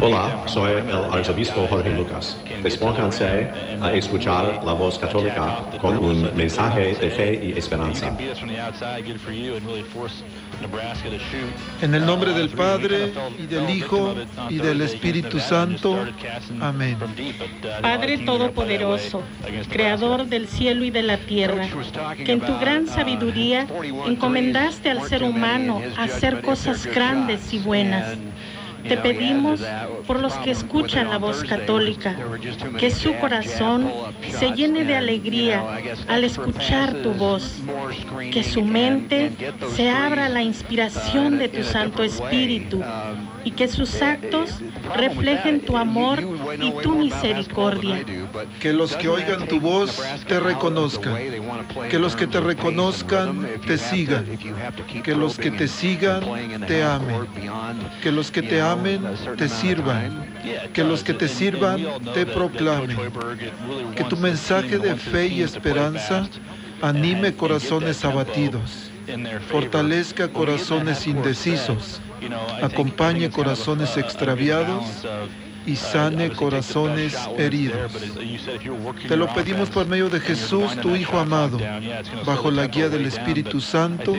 Hola, soy el arzobispo Jorge Lucas. Despónganse a escuchar la voz católica con un mensaje de fe y esperanza. En el nombre del Padre, y del Hijo, y del Espíritu Santo. Amén. Padre Todopoderoso, Creador del cielo y de la tierra, que en tu gran sabiduría encomendaste al ser humano a hacer cosas grandes y buenas te pedimos por los que escuchan la voz católica, que su corazón se llene de alegría al escuchar tu voz, que su mente se abra a la inspiración de tu Santo Espíritu y que sus actos reflejen tu amor y tu misericordia. Que los que oigan tu voz te reconozcan, que los que te reconozcan te sigan, que los que te sigan te amen, que los que te amen te sirvan, que los que te sirvan te proclamen, que tu mensaje de fe y esperanza anime corazones abatidos, fortalezca corazones indecisos, acompañe corazones extraviados y sane corazones heridos. Te lo pedimos por medio de Jesús, tu Hijo amado, bajo la guía del Espíritu Santo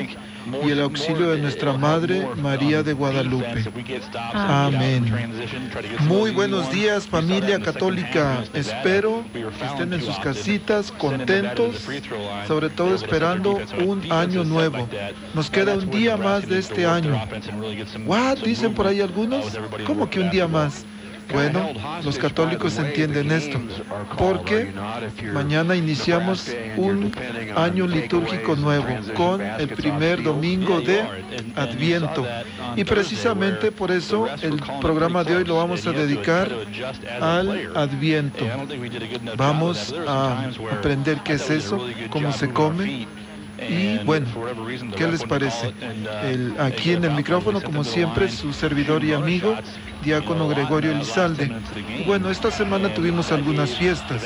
y el auxilio de nuestra Madre María de Guadalupe. Amén. Muy buenos días familia católica. Espero que estén en sus casitas contentos, sobre todo esperando un año nuevo. Nos queda un día más de este año. ¿What? Dicen por ahí algunos. ¿Cómo que un día más? Bueno, los católicos entienden esto, porque mañana iniciamos un año litúrgico nuevo con el primer domingo de Adviento. Y precisamente por eso el programa de hoy lo vamos a dedicar al Adviento. Vamos a aprender qué es eso, cómo se come, y bueno, ¿qué les parece? El, aquí en el micrófono, como siempre, su servidor y amigo, diácono Gregorio Elizalde. Bueno, esta semana tuvimos algunas fiestas.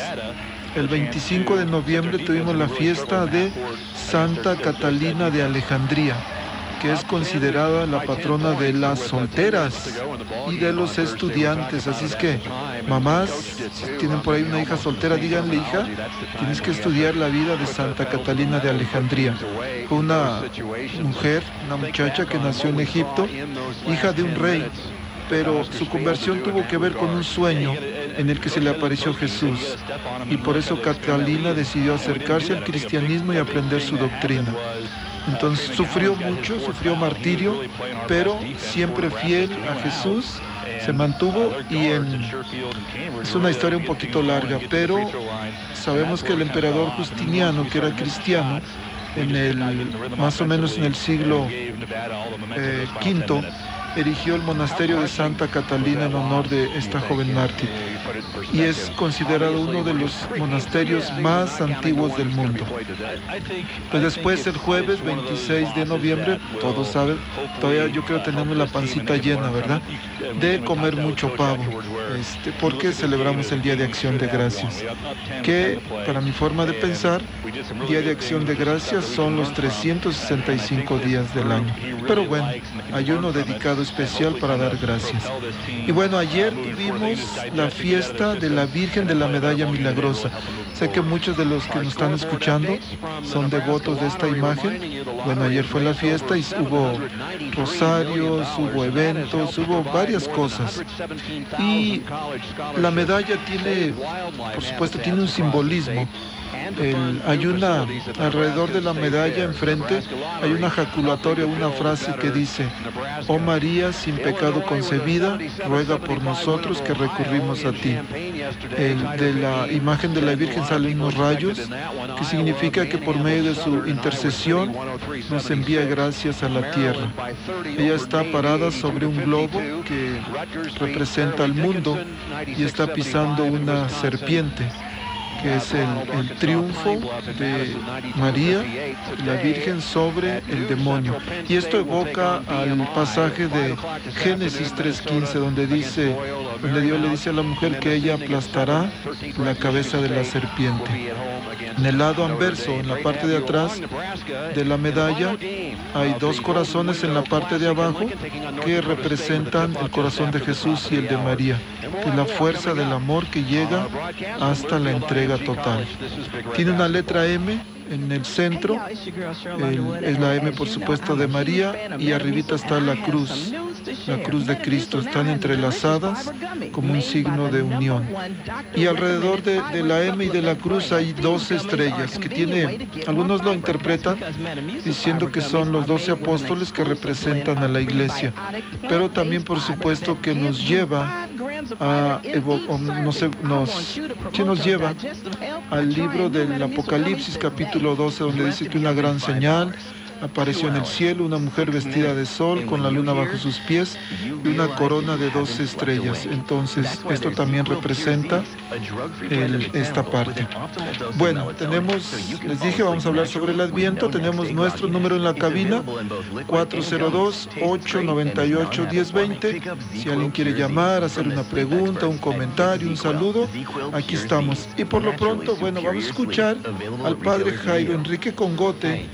El 25 de noviembre tuvimos la fiesta de Santa Catalina de Alejandría que es considerada la patrona de las solteras y de los estudiantes. Así es que, mamás, tienen por ahí una hija soltera, díganle, hija, tienes que estudiar la vida de Santa Catalina de Alejandría. Una mujer, una muchacha que nació en Egipto, hija de un rey, pero su conversión tuvo que ver con un sueño en el que se le apareció Jesús. Y por eso Catalina decidió acercarse al cristianismo y aprender su doctrina. Entonces sufrió mucho, sufrió martirio, pero siempre fiel a Jesús, se mantuvo y es una historia un poquito larga, pero sabemos que el emperador Justiniano, que era cristiano, en el, más o menos en el siglo eh, V, erigió el monasterio de Santa Catalina en honor de esta joven mártir y es considerado uno de los monasterios más antiguos del mundo. Pues después el jueves 26 de noviembre, todos saben, todavía yo creo tenemos la pancita llena, ¿verdad? De comer mucho pavo, este, porque celebramos el Día de Acción de Gracias, que para mi forma de pensar, Día de Acción de Gracias son los 365 días del año. Pero bueno, hay uno dedicado especial para dar gracias. Y bueno, ayer tuvimos la fiesta de la Virgen de la Medalla Milagrosa. Sé que muchos de los que nos están escuchando son devotos de esta imagen. Bueno, ayer fue la fiesta y hubo rosarios, hubo eventos, hubo varias cosas. Y la medalla tiene, por supuesto, tiene un simbolismo hay una, alrededor de la medalla enfrente, hay una jaculatoria, una frase que dice, oh María, sin pecado concebida, ruega por nosotros que recurrimos a ti. de la imagen de la Virgen salen unos rayos, que significa que por medio de su intercesión nos envía gracias a la tierra. Ella está parada sobre un globo que representa al mundo y está pisando una serpiente que es el, triunfo de María, la Virgen, sobre el demonio. Y esto evoca al pasaje de Génesis 3.15, donde dice, donde Dios le dice a la mujer que ella aplastará la cabeza de la serpiente. En el lado anverso, en la parte de atrás de la medalla, hay dos corazones en la parte de abajo que representan el corazón de Jesús y el de María, que es la fuerza del amor que llega hasta la entrega total. Tiene una letra M en el centro, es la M por supuesto de María y arribita está la cruz la cruz de Cristo, están entrelazadas como un signo de unión. Y alrededor de, la M y de la cruz hay dos estrellas que tiene, algunos lo interpretan diciendo que son los doce apóstoles que representan a la iglesia, pero también por supuesto que nos lleva a, nos, nos, nos lleva al libro del Apocalipsis capítulo 12 donde dice que una gran señal apareció en el cielo una mujer vestida de sol con la luna bajo sus pies y una corona de dos estrellas. Entonces, esto también representa esta parte. Bueno, tenemos, les dije, vamos a hablar sobre el Adviento. Tenemos nuestro número en la cabina, 402-898-1020. Si alguien quiere llamar, hacer una pregunta, un comentario, un saludo, aquí estamos. Y por lo pronto, bueno, vamos a escuchar al padre Jairo Enrique Congote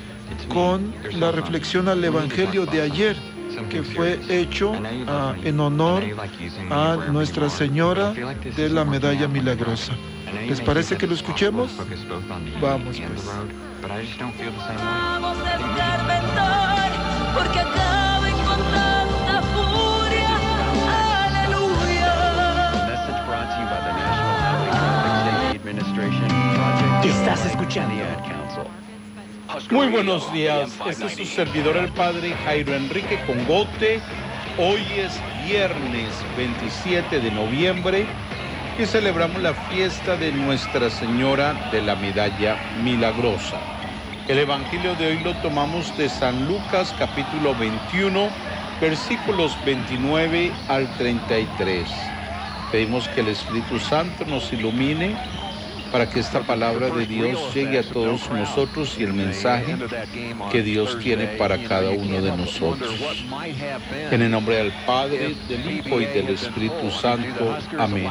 con la reflexión al Evangelio de ayer que fue hecho ah, en honor a Nuestra Señora de la Medalla Milagrosa. ¿Les parece que lo escuchemos? Vamos pues. Vamos porque Estás escuchando muy buenos días, este es su servidor el Padre Jairo Enrique Congote. Hoy es viernes 27 de noviembre y celebramos la fiesta de Nuestra Señora de la Medalla Milagrosa. El Evangelio de hoy lo tomamos de San Lucas capítulo 21, versículos 29 al 33. Pedimos que el Espíritu Santo nos ilumine para que esta palabra de Dios llegue a todos nosotros y el mensaje que Dios tiene para cada uno de nosotros. En el nombre del Padre, del Hijo y del Espíritu Santo. Amén.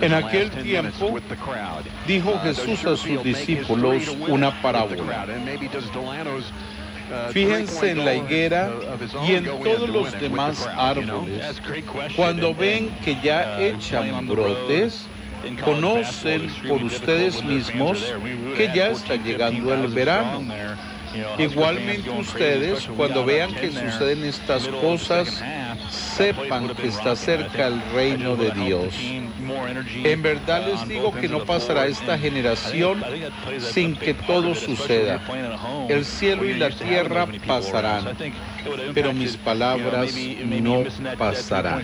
En aquel tiempo dijo Jesús a sus discípulos una parábola. Fíjense en la higuera y en todos los demás árboles. Cuando ven que ya echan brotes, conocen por ustedes mismos que ya está llegando el verano. Igualmente ustedes, cuando vean que suceden estas cosas, sepan que está cerca el reino de Dios. En verdad les digo que no pasará esta generación sin que todo suceda. El cielo y la tierra pasarán, pero mis palabras no pasarán.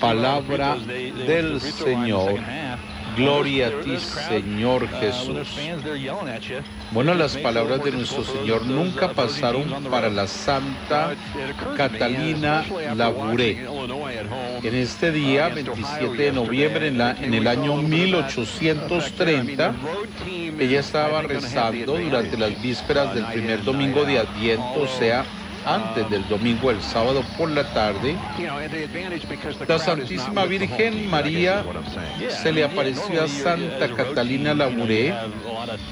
Palabra del Señor. Gloria a ti, Señor Jesús. Bueno, las palabras de nuestro Señor nunca pasaron para la Santa Catalina Labouré. En este día, 27 de noviembre, en, la, en el año 1830, ella estaba rezando durante las vísperas del primer domingo de Adviento, o sea, antes del domingo, el sábado por la tarde, la Santísima Virgen María se le apareció a Santa Catalina Labouré.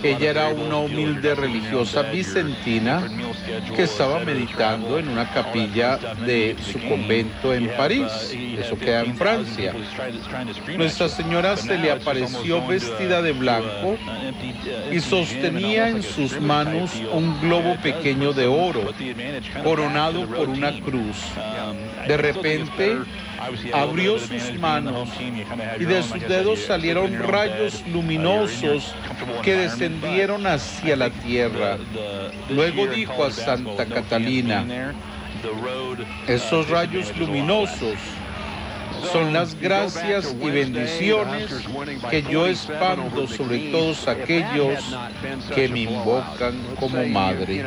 Ella era una humilde religiosa vicentina que estaba meditando en una capilla de su convento en París. Eso queda en Francia. Nuestra Señora se le apareció vestida de blanco y sostenía en sus manos un globo pequeño de oro coronado por una cruz. De repente abrió sus manos y de sus dedos salieron rayos luminosos que descendieron hacia la tierra. Luego dijo a Santa Catalina, esos rayos luminosos son las gracias y bendiciones que yo expando sobre todos aquellos que me invocan como madre.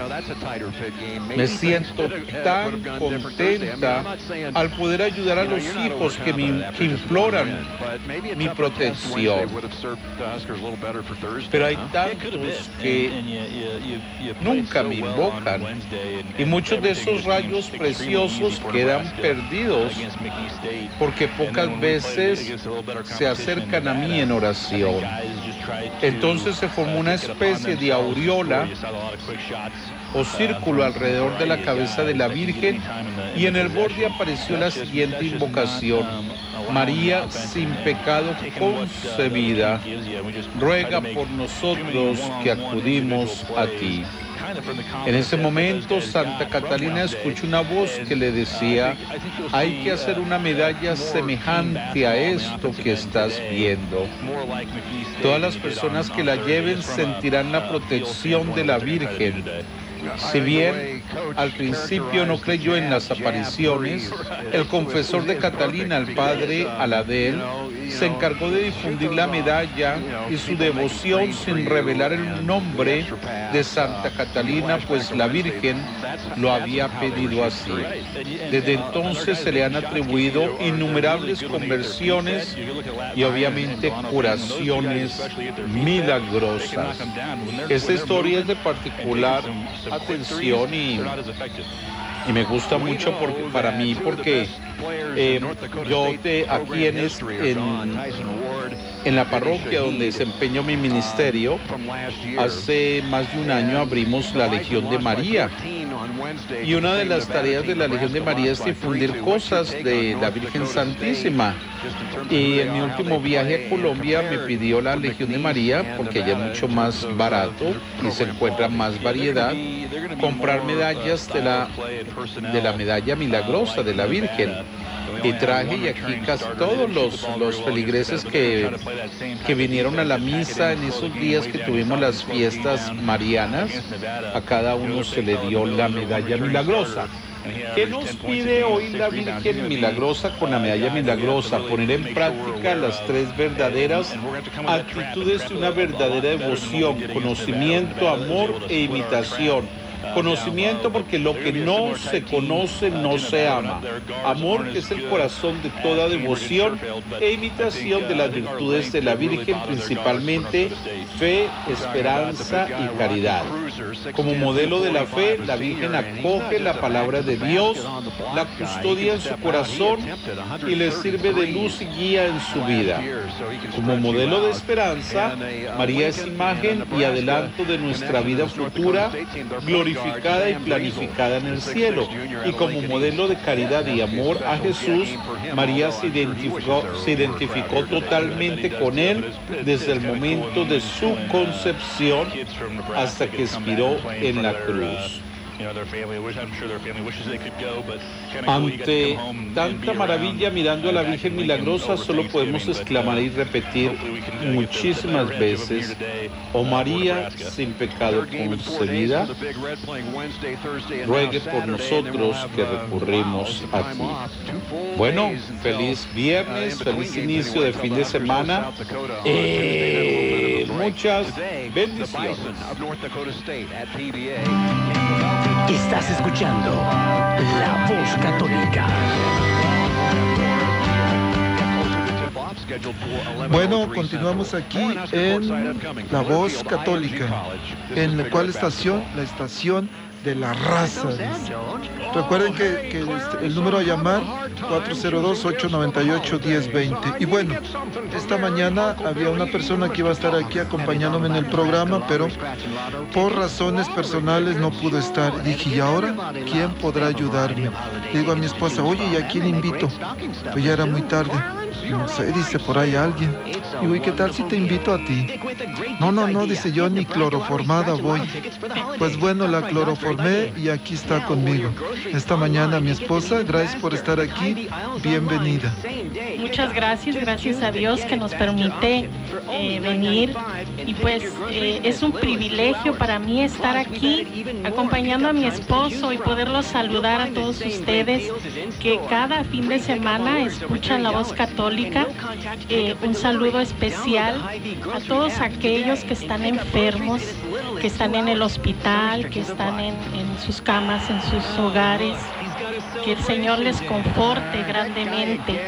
Me siento tan contenta al poder ayudar a los hijos que me imploran mi protección. Pero hay tantos que nunca me invocan y muchos de esos rayos preciosos quedan perdidos porque pocas veces se acercan a mí en oración. Entonces se formó una especie de aureola o círculo alrededor de la cabeza de la Virgen y en el borde apareció la siguiente invocación. María sin pecado concebida, ruega por nosotros que acudimos a ti. En ese momento Santa Catalina escuchó una voz que le decía, hay que hacer una medalla semejante a esto que estás viendo. Todas las personas que la lleven sentirán la protección de la Virgen si bien al principio no creyó en las apariciones, el confesor de Catalina, el padre Aladel, se encargó de difundir la medalla y su devoción sin revelar el nombre de Santa Catalina, pues la Virgen lo había pedido así. Desde entonces se le han atribuido innumerables conversiones y obviamente curaciones milagrosas. Esta historia es de particular atención y, y me gusta mucho porque, para mí porque eh, yo te, aquí en, en, en la parroquia donde desempeño mi ministerio, hace más de un año abrimos la Legión de María. Y una de las tareas de la Legión de María es difundir cosas de la Virgen Santísima. Y en mi último viaje a Colombia me pidió la Legión de María, porque allá es mucho más barato y se encuentra más variedad, comprar medallas de la, de la medalla milagrosa de la Virgen y traje y aquí casi todos los, los feligreses que, que vinieron a la misa en esos días que tuvimos las fiestas marianas, a cada uno se le dio la medalla milagrosa. ¿Qué nos pide hoy la Virgen Milagrosa con la medalla milagrosa? Poner en práctica las tres verdaderas actitudes de una verdadera devoción, conocimiento, amor e imitación Conocimiento porque lo que no se conoce no se ama. Amor que es el corazón de toda devoción e imitación de las virtudes de la Virgen, principalmente fe, esperanza y caridad. Como modelo de la fe, la Virgen acoge la palabra de Dios, la custodia en su corazón y le sirve de luz y guía en su vida. Como modelo de esperanza, María es imagen y adelanto de nuestra vida futura, y planificada en el cielo. Y como modelo de caridad y amor a Jesús, María se identificó, se identificó totalmente con él desde el momento de su concepción hasta que expiró en la cruz. Ante tanta maravilla mirando a la Virgen Milagrosa, solo podemos exclamar y repetir muchísimas veces, oh María, sin pecado concebida, ruegue por nosotros que uh, recurrimos a ti. Bueno, feliz viernes, feliz inicio de fin de semana. Eh, muchas bendiciones. Estás escuchando La Voz Católica. Bueno, continuamos aquí en La Voz Católica. ¿En cuál estación? La estación de la raza. Recuerden que, este, el número a llamar 402-898-1020. Y bueno, esta mañana había una persona que iba a estar aquí acompañándome en el programa, pero por razones personales no pudo estar. Dije, ¿y ahora quién podrá ayudarme? digo a mi esposa, oye, ¿y a quién invito? Pues ya era muy tarde. No sé, dice por ahí alguien. Y ¿qué tal si te invito a ti? No, no, no, dice yo, ni cloroformada voy. Pues bueno, la cloroformé y aquí está conmigo. Esta mañana mi esposa, gracias por estar aquí. Bienvenida. Muchas gracias, gracias a Dios que nos permite eh, venir. Y pues eh, es un privilegio para mí estar aquí acompañando a mi esposo y poderlos saludar a todos ustedes que cada fin de semana escuchan la voz católica. Eh, un saludo especial a todos aquellos que están enfermos, que están en el hospital, que están en, en sus camas, en sus hogares. Que el Señor les conforte grandemente.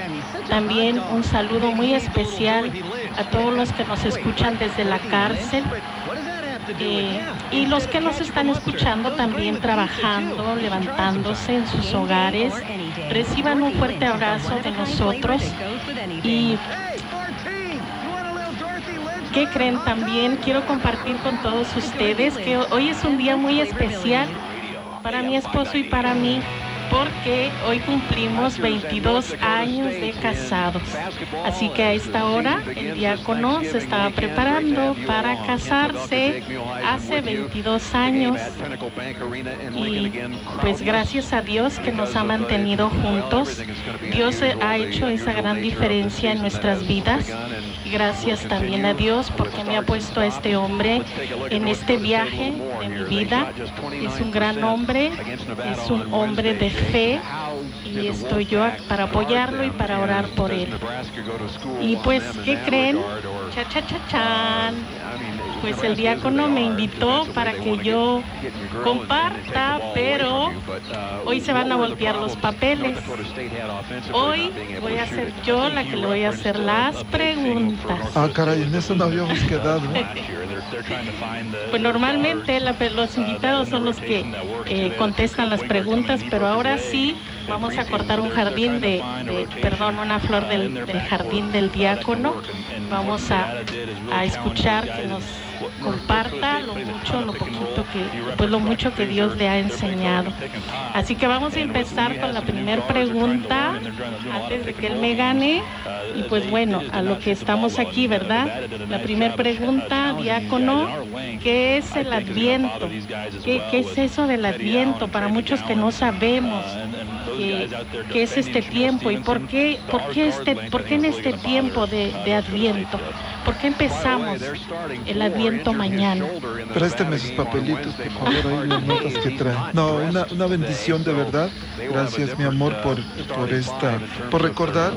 También un saludo muy especial a todos los que nos escuchan desde la cárcel. Eh, y los que nos están escuchando también trabajando, levantándose en sus hogares, reciban un fuerte abrazo de nosotros y ¿qué creen también? Quiero compartir con todos ustedes que hoy es un día muy especial para mi esposo y para mí porque hoy cumplimos 22 años de casados. Así que a esta hora el diácono se estaba preparando para casarse hace 22 años. Y pues gracias a Dios que nos ha mantenido juntos. Dios ha hecho esa gran diferencia en nuestras vidas. Gracias también a Dios porque me ha puesto a este hombre en este viaje de mi vida. Es un gran hombre, es un hombre de fe y estoy yo para apoyarlo y para orar por él. Y pues, ¿qué creen? Cha, cha, cha, chan. Pues el diácono me invitó para que yo comparta, pero hoy se van a voltear los papeles. Hoy voy a ser yo la que le voy a hacer las preguntas. Ah, caray, en eso no habíamos quedado. Pues normalmente los invitados son los que eh, contestan las preguntas, pero ahora sí vamos a cortar un jardín de, perdón, una flor del, del, jardín del diácono. Vamos a, a escuchar que nos comparta lo mucho, lo poquito que, pues lo mucho que Dios le ha enseñado. Así que vamos a empezar con la primera pregunta antes de que él me gane. Y pues bueno, a lo que estamos aquí, ¿verdad? La primera pregunta, diácono, ¿qué es el adviento? ¿Qué, ¿Qué, es eso del adviento? Para muchos que no sabemos qué, es este tiempo y por qué, por qué, este, por qué en este tiempo de adviento. ¿Por qué empezamos el Adviento mañana? Présteme sus papelitos, por favor, ahí las notas que traen. No, una, una bendición de verdad. Gracias, mi amor, por, por esta, por recordar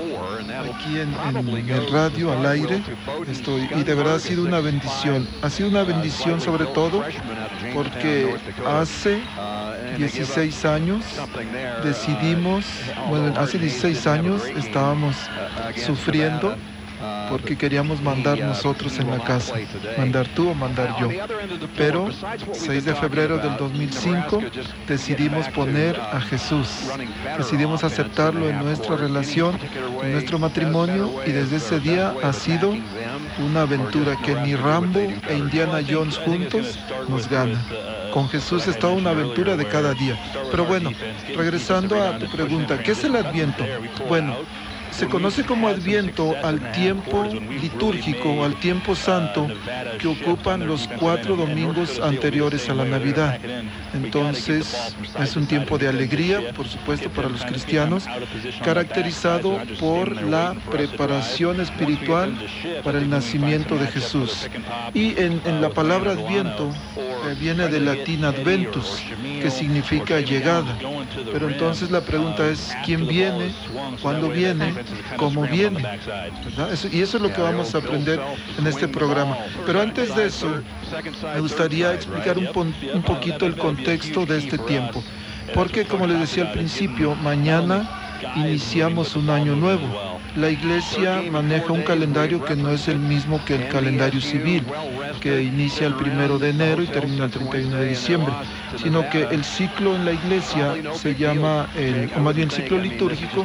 aquí en, en, el radio, al aire. Estoy, y de verdad ha sido una bendición. Ha sido una bendición sobre todo porque hace 16 años decidimos, bueno, hace 16 años estábamos sufriendo porque queríamos mandar nosotros en la casa, mandar tú o mandar yo. Pero 6 de febrero del 2005 decidimos poner a Jesús, decidimos aceptarlo en nuestra relación, en nuestro matrimonio y desde ese día ha sido una aventura que ni Rambo e Indiana Jones juntos nos ganan. Con Jesús es toda una aventura de cada día. Pero bueno, regresando a tu pregunta, ¿qué es el adviento? Bueno, se conoce como Adviento al tiempo litúrgico, al tiempo santo que ocupan los cuatro domingos anteriores a la Navidad. Entonces es un tiempo de alegría, por supuesto, para los cristianos, caracterizado por la preparación espiritual para el nacimiento de Jesús. Y en, la palabra Adviento eh, viene del latín adventus, que significa llegada. Pero entonces la pregunta es, ¿quién viene? ¿Cuándo viene? Cómo viene. y eso es lo que vamos a aprender en este programa. Pero antes de eso, me gustaría explicar un, un poquito el contexto de este tiempo. Porque, como les decía al principio, mañana iniciamos un año nuevo la iglesia maneja un calendario que no es el mismo que el calendario civil, que inicia el primero de enero y termina el 31 de diciembre, sino que el ciclo en la iglesia se llama, o más bien el ciclo litúrgico,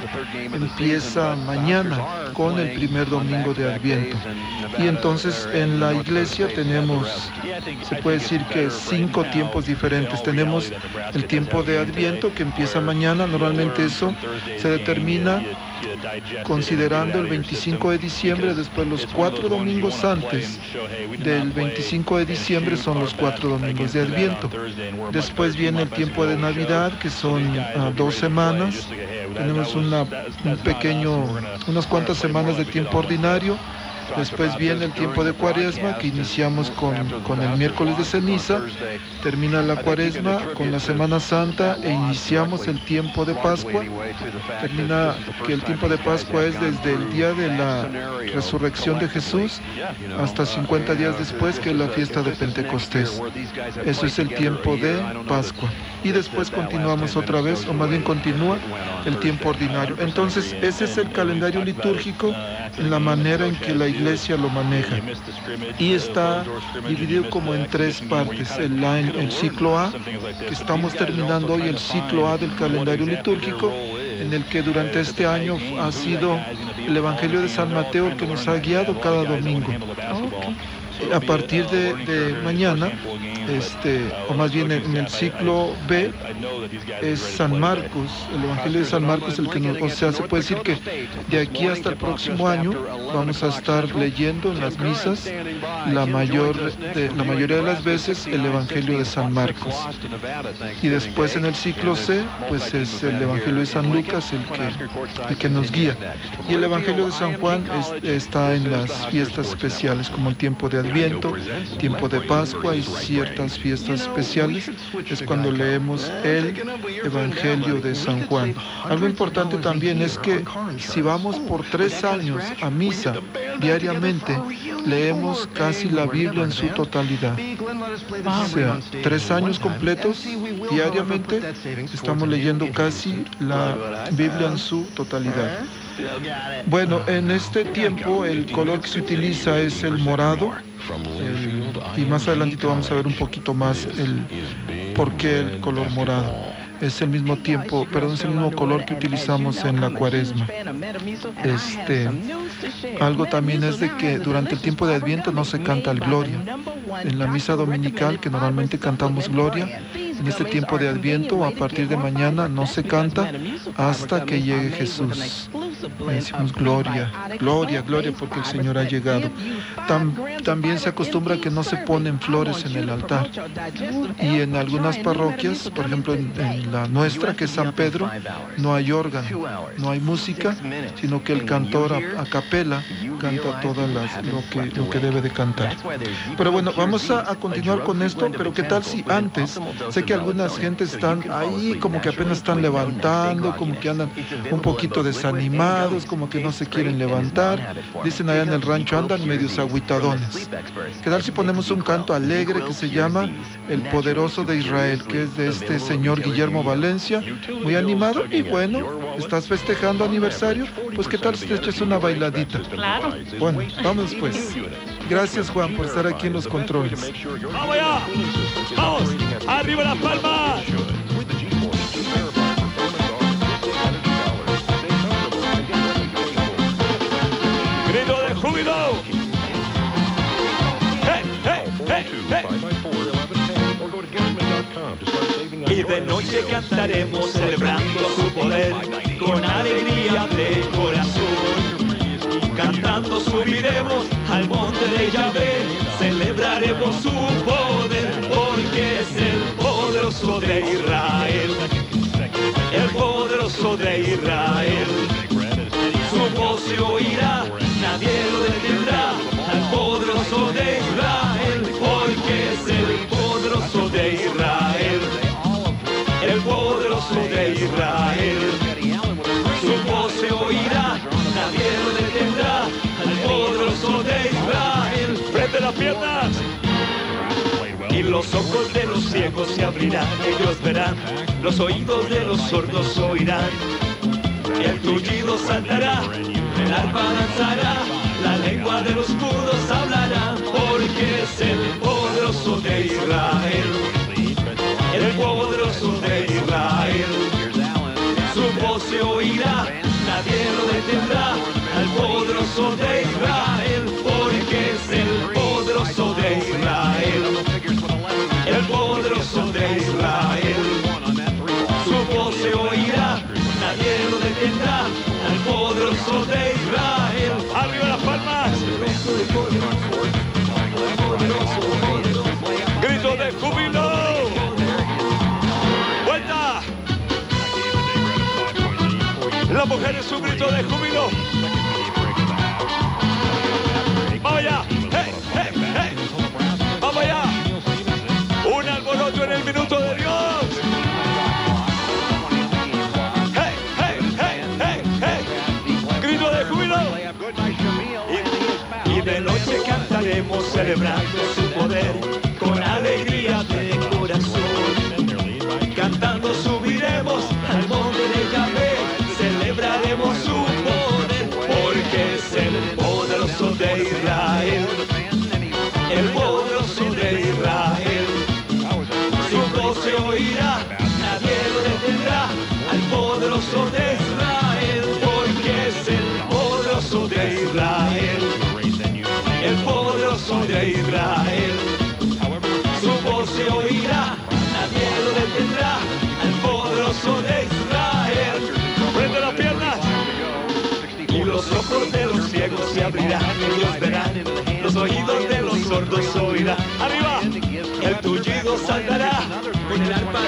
empieza mañana con el primer domingo de Adviento. Y entonces en la iglesia tenemos, se puede decir que cinco tiempos diferentes. Tenemos el tiempo de Adviento que empieza mañana, normalmente eso se determina considerando el 25 de diciembre, después los cuatro domingos antes del 25 de diciembre son los cuatro domingos de Adviento. Después viene el tiempo de Navidad, que son ah, dos semanas. Tenemos una, un pequeño, unas cuantas semanas de tiempo ordinario Después viene el tiempo de cuaresma, que iniciamos con, con, el miércoles de ceniza, termina la cuaresma con la Semana Santa e iniciamos el tiempo de Pascua. Termina que el tiempo de Pascua es desde el día de la resurrección de Jesús hasta 50 días después, que la fiesta de Pentecostés. Eso es el tiempo de Pascua. Y después continuamos otra vez, o más bien continúa el tiempo ordinario. Entonces, ese es el calendario litúrgico en la manera en que la iglesia lo maneja. Y está dividido como en tres partes. El, el ciclo A, que estamos terminando hoy, el ciclo A del calendario litúrgico, en el que durante este año ha sido el Evangelio de San Mateo el que nos ha guiado cada domingo. A partir de, mañana, este, o más bien en el ciclo B, es San Marcos, el Evangelio de San Marcos, el que nos, o sea, se puede decir que de aquí hasta el próximo año vamos a estar leyendo en las misas la, mayor la mayoría de las veces el Evangelio de San Marcos. Y después en el ciclo C, pues es el Evangelio de San Lucas el que, el que nos guía. Y el Evangelio de San Juan está en las fiestas especiales, como el tiempo de Adviento, tiempo de Pascua y ciertas fiestas especiales. Es cuando leemos el Evangelio de San Juan. Algo importante también es que si vamos por tres años a misa diariamente, leemos casi la Biblia en su totalidad. O sea, tres años completos diariamente estamos leyendo casi la Biblia en su totalidad. Bueno, en este tiempo el color que se utiliza es el morado y más adelante vamos a ver un poquito más el por qué el color morado es el mismo tiempo, perdón, es el mismo color que utilizamos en la cuaresma. Este, algo también es de que durante el tiempo de Adviento no se canta el Gloria. En la misa dominical, que normalmente cantamos Gloria, en este tiempo de Adviento, a partir de mañana, no se canta hasta que llegue Jesús. Decimos gloria, gloria, gloria, porque el Señor ha llegado. también se acostumbra que no se ponen flores en el altar. Y en algunas parroquias, por ejemplo en, la nuestra, que es San Pedro, no hay órgano, no hay música, sino que el cantor a, capela canta todas las lo que, lo que debe de cantar. Pero bueno, vamos a, a continuar con esto, pero ¿qué tal si antes, sé que algunas gentes están ahí como que apenas están levantando, como que andan un poquito como que no se quieren levantar. Dicen allá en el rancho, andan medios aguitadones. ¿Qué tal si ponemos un canto alegre que se llama El Poderoso de Israel, que es de este señor Guillermo Valencia? Muy animado y bueno, ¿estás festejando aniversario? Pues ¿qué tal si te echas una bailadita? Claro. Bueno, vamos pues. Gracias Juan por estar aquí en los controles. ¡Vamos allá! ¡Vamos! ¡Arriba las palmas! Y de noche cantaremos celebrando su poder con alegría de corazón. Cantando subiremos al monte de Yahvé, celebraremos su poder porque es el poderoso de Israel. El poderoso de Israel. Su voz se oirá, nadie lo detendrá. Al poderoso de Israel. Su voz se oirá, nadie lo detendrá, el poderoso de Israel. Frente las piernas. Y los ojos de los ciegos se abrirán, ellos verán, los oídos de los sordos oirán. El tullido saltará, el arpa danzará, la lengua de los mudos hablará, porque es el poderoso de Israel el poderoso de Israel. Su voz se oirá, la tierra detendrá al poderoso de Israel, porque es el poderoso de Israel, el poderoso de Israel. Su voz se oirá, la tierra detendrá al poderoso de Israel. ¡Arriba las palmas! Grito de júbilo. Vamos allá. Hey, hey, hey. Vamos allá. Un alboroto en el minuto de Dios. Hey, hey, hey, hey, hey. Grito de júbilo. Y, y de noche cantaremos celebrando su poder con alegría los oídos de los sordos oirán. Arriba, el tullido saltará, con el arpa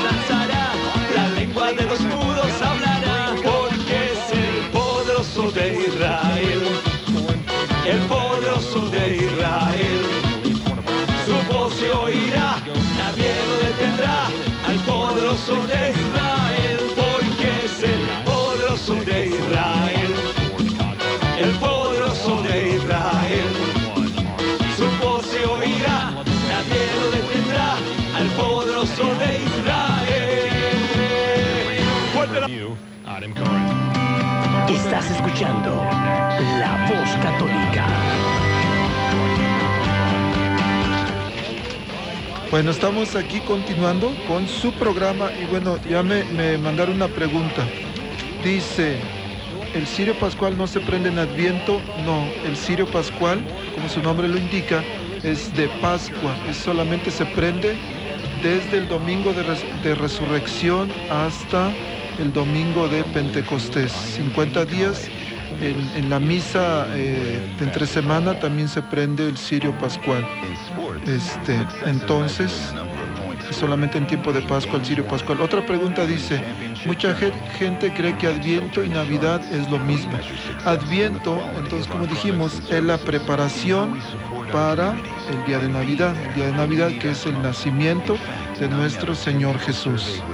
Estás escuchando La Voz Católica. Bueno, estamos aquí continuando con su programa y bueno, ya me, me mandaron una pregunta. Dice, ¿el cirio pascual no se prende en Adviento? No, el cirio pascual, como su nombre lo indica, es de Pascua, es solamente se prende desde el domingo de resurrección hasta el domingo de Pentecostés, 50 días. En, la misa eh, de entre semana también se prende el cirio pascual. Este, entonces, solamente en tiempo de Pascua, el cirio pascual. Otra pregunta dice, mucha ge- gente cree que Adviento y Navidad es lo mismo. Adviento, entonces como dijimos, es la preparación para el día de Navidad, el día de Navidad que es el nacimiento de nuestro Señor Jesús.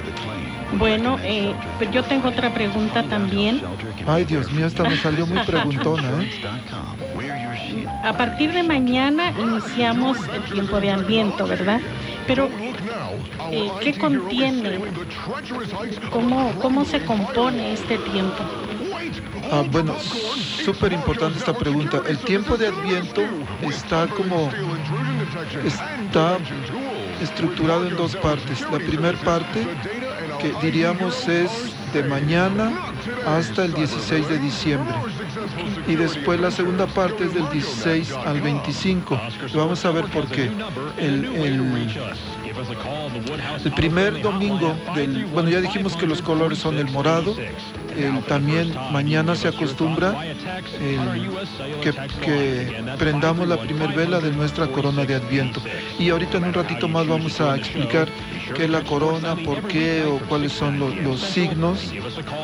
Bueno, eh, pues yo tengo otra pregunta también. Ay, Dios mío, esta me salió muy preguntona, ¿eh? A partir de mañana iniciamos el tiempo de Adviento, ¿verdad? Pero, eh, ¿qué contiene? ¿Cómo, ¿Cómo se compone este tiempo? Ah, bueno, súper importante esta pregunta. El tiempo de Adviento está como está estructurado en dos partes. La primera parte, diríamos es de mañana hasta el 16 de diciembre. Y después la segunda parte es del 16 al 25. Y vamos a ver por qué. El- el primer domingo del, bueno, ya dijimos que los colores son el morado, el- también mañana se acostumbra el, que, que prendamos la primer vela de nuestra corona de Adviento. Y ahorita en un ratito más vamos a explicar qué es la corona, por qué o cuáles son lo- los, signos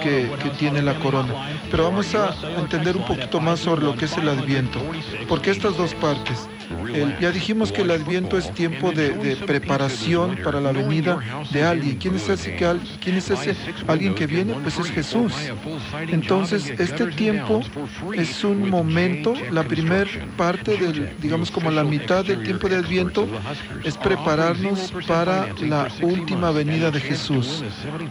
que, que tiene la corona. Pero vamos a entender un poquito más sobre lo que es el Adviento. Porque estas dos partes. El- ya dijimos que el Adviento es tiempo de, preparación para la venida de alguien. ¿Quién es ese que al- quién es ese alguien que viene? Pues es Jesús. Entonces, este tiempo es un momento, la primera parte del, digamos como la mitad del tiempo de Adviento es prepararnos para la última venida de Jesús.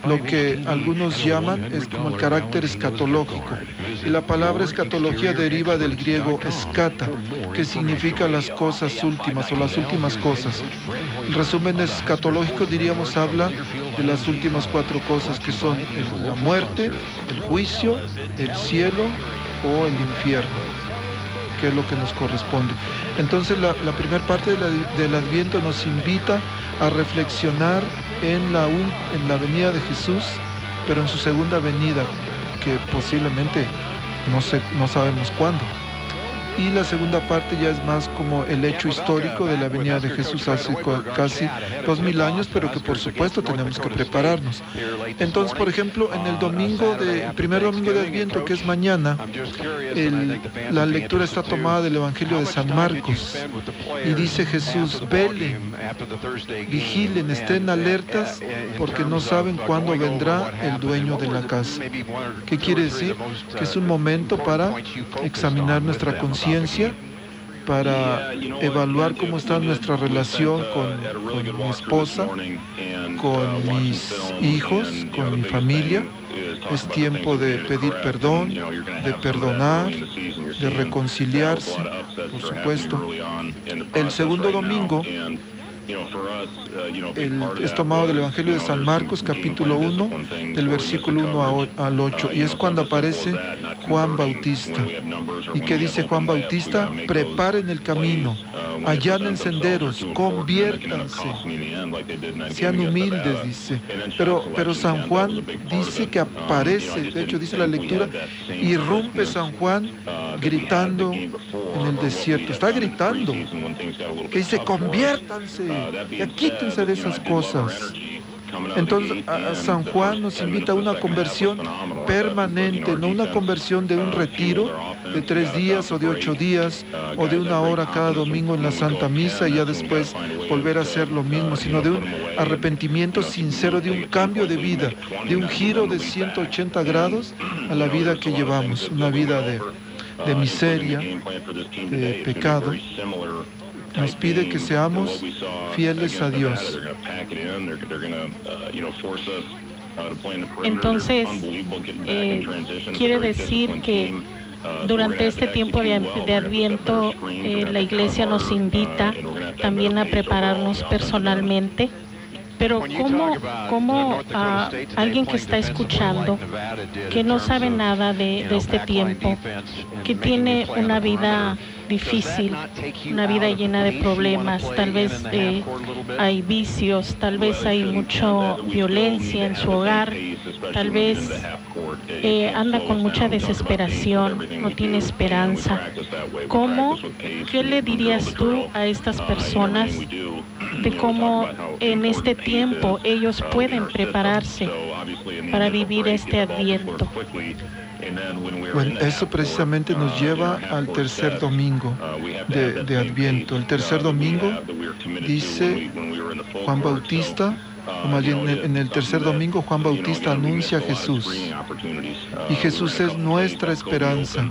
Lo que algunos llaman es como el carácter escatológico. Y la palabra escatología deriva del griego escata, que significa las cosas últimas o las últimas cosas. El resumen escatológico, diríamos, habla de las últimas cuatro cosas que son la muerte, el juicio, el cielo o el infierno, que es lo que nos corresponde. Entonces la, primera parte del Adviento nos invita a reflexionar en la, ul- en la venida de Jesús, pero en su segunda venida, que posiblemente no, sé, no sabemos cuándo. Y la segunda parte ya es más como el hecho histórico de la venida de Jesús hace casi dos mil años, pero que por supuesto tenemos que prepararnos. Entonces, por ejemplo, en el domingo de, primer domingo de Adviento, que es mañana, la lectura está tomada del Evangelio de San Marcos y dice Jesús, velen, vigilen, estén alertas porque no saben cuándo vendrá el dueño de la casa. ¿Qué quiere decir? Que es un momento para examinar nuestra conciencia para evaluar cómo está nuestra relación con, mi esposa, con mis hijos, con mi familia. Es tiempo de pedir perdón, de perdonar, de reconciliarse, por supuesto. El segundo domingo el, es tomado del Evangelio de San Marcos, capítulo 1, del versículo 1 al 8, y es cuando aparece Juan Bautista. ¿Y qué dice Juan Bautista? Preparen el camino, allanen senderos, conviértanse, sean humildes, dice. Pero, pero San Juan dice que aparece, de hecho dice la lectura, irrumpe San Juan gritando en el desierto, está gritando, que dice, conviértanse, ya quítense de esas cosas. Entonces, San Juan nos invita a una conversión permanente, no una conversión de un retiro de tres días o de ocho días o de una hora cada domingo en la Santa Misa y ya después volver a hacer lo mismo, sino de un arrepentimiento sincero, de un cambio de vida, de un giro de 180 grados a la vida que llevamos, una vida de, de miseria, de pecado nos pide que seamos fieles a Dios. Entonces, eh, quiere decir que durante este tiempo de, Adviento eh, la iglesia nos invita también a prepararnos personalmente. Pero ¿cómo, cómo a alguien que está escuchando, que no sabe nada de este tiempo, que tiene una vida difícil, una vida llena de problemas, tal vez eh, hay vicios, tal vez hay mucha violencia en su hogar, tal vez eh, anda con mucha desesperación, no tiene esperanza. ¿Cómo, qué le dirías tú a estas personas de cómo en este tiempo ellos pueden prepararse para vivir este adviento? Bueno, eso precisamente nos lleva al tercer domingo de, Adviento. El tercer domingo dice Juan Bautista, en el tercer domingo Juan Bautista anuncia a Jesús. Y Jesús es nuestra esperanza.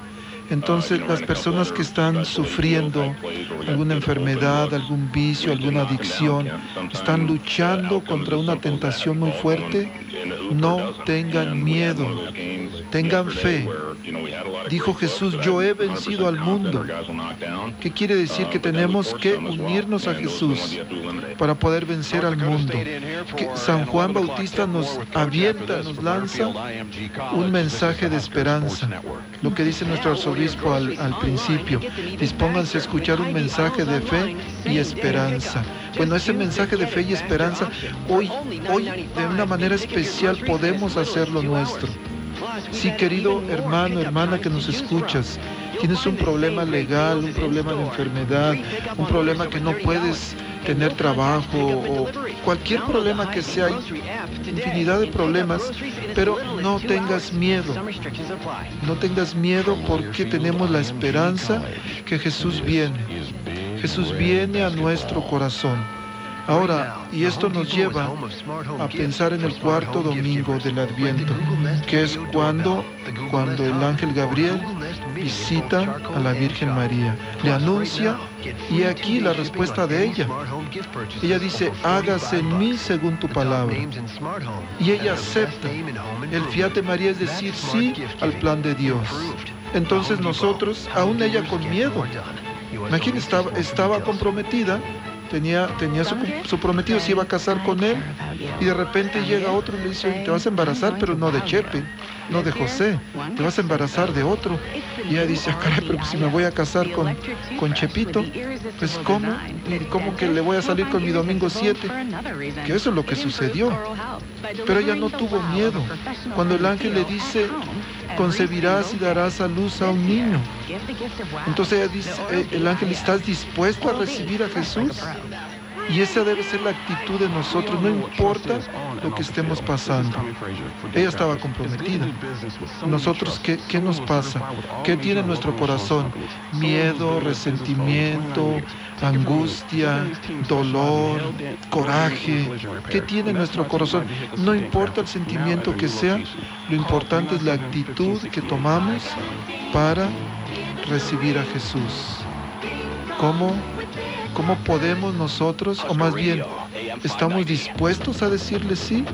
Entonces las personas que están sufriendo alguna enfermedad, algún vicio, alguna adicción, están luchando contra una tentación muy fuerte, no tengan miedo, tengan fe. Dijo Jesús, yo he vencido al mundo. ¿Qué quiere decir? Que tenemos que unirnos a Jesús para poder vencer al mundo. Que San Juan Bautista nos avienta, nos lanza un mensaje de esperanza. Lo que dice nuestro arzobispo al, al principio, dispónganse a escuchar un mensaje de fe y esperanza. Bueno, ese mensaje de fe y esperanza, hoy, hoy de una manera especial podemos hacerlo nuestro. Sí, querido hermano, hermana que nos escuchas, tienes un problema legal, un problema de enfermedad, un problema que no puedes tener trabajo o cualquier problema que sea, infinidad de problemas, pero no tengas miedo. No tengas miedo porque tenemos la esperanza que Jesús viene. Jesús viene a nuestro corazón. Ahora, y esto nos lleva a pensar en el cuarto domingo del Adviento, que es cuando, cuando el ángel Gabriel visita a la Virgen María, le anuncia y aquí la respuesta de ella. Ella dice, hágase en mí según tu palabra. Y ella acepta. El fiat María es decir sí al plan de Dios. Entonces nosotros, aún ella con miedo, Imagínate, estaba, estaba comprometida tenía, tenía su, prometido, se iba a casar con él y de repente llega otro y le dice, te vas a embarazar, pero no de Chepe, no de José, te vas a embarazar de otro. Y ella dice, ah, caray, pero si me voy a casar con, con Chepito, pues ¿cómo? ¿Y cómo que le voy a salir con mi domingo 7? Que eso es lo que sucedió. Pero ella no tuvo miedo. Cuando el ángel le dice, concebirás y darás a luz a un niño. Entonces ella dice, eh, el ángel, ¿estás dispuesto a recibir a Jesús? Y esa debe ser la actitud de nosotros, no importa lo que estemos pasando. Ella estaba comprometida. Nosotros, ¿qué, nos pasa? ¿Qué tiene nuestro corazón? Miedo, resentimiento, angustia, dolor, coraje. ¿Qué tiene nuestro corazón? No importa el sentimiento que sea, lo importante es la actitud que tomamos para recibir a Jesús. ¿Cómo ¿Cómo podemos nosotros, o más bien, estamos dispuestos a decirle sí?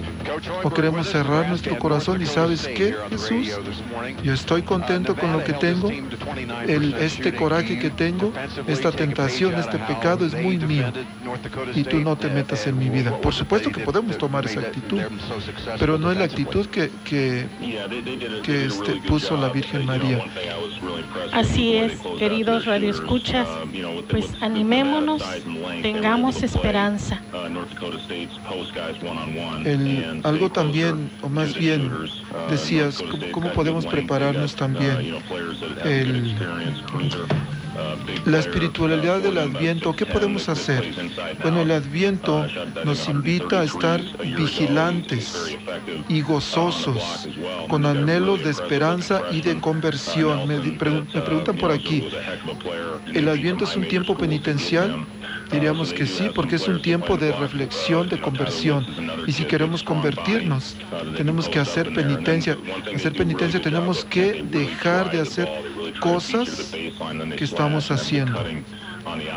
¿O queremos cerrar nuestro corazón y sabes qué, Jesús? Yo estoy contento con lo que tengo. El, este coraje que tengo, esta tentación, este pecado es muy mío. Y tú no te metas en mi vida. Por supuesto que podemos tomar esa actitud, pero no es la actitud que, que, que este, puso la Virgen María. Así es, queridos radioescuchas, pues animémonos, tengamos esperanza. El, algo también, o más bien, decías, ¿cómo, cómo podemos prepararnos también? El, la espiritualidad del Adviento, ¿qué podemos hacer? Bueno, el Adviento nos invita a estar vigilantes y gozosos, con anhelos de esperanza y de conversión. Me, preguntan por aquí, ¿el Adviento es un tiempo penitencial? Diríamos que sí, porque es un tiempo de reflexión, de conversión. Y si queremos convertirnos, tenemos que hacer penitencia. Hacer penitencia tenemos que dejar de hacer cosas que estamos haciendo.